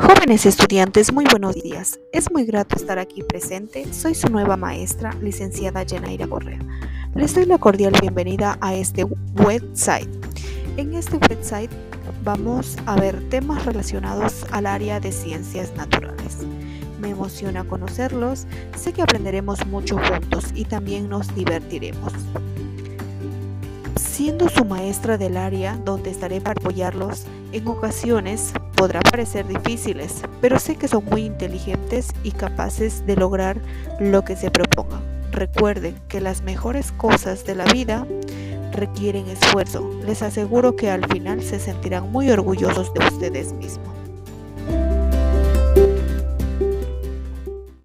Jóvenes estudiantes, muy buenos días. Es muy grato estar aquí presente. Soy su nueva maestra, licenciada Yenaira Correa. Les doy la cordial bienvenida a este website. En este website vamos a ver temas relacionados al área de ciencias naturales. Me emociona conocerlos, sé que aprenderemos mucho juntos y también nos divertiremos. Siendo su maestra del área donde estaré para apoyarlos, en ocasiones podrá parecer difíciles, pero sé que son muy inteligentes y capaces de lograr lo que se propongan. Recuerden que las mejores cosas de la vida requieren esfuerzo. Les aseguro que al final se sentirán muy orgullosos de ustedes mismos.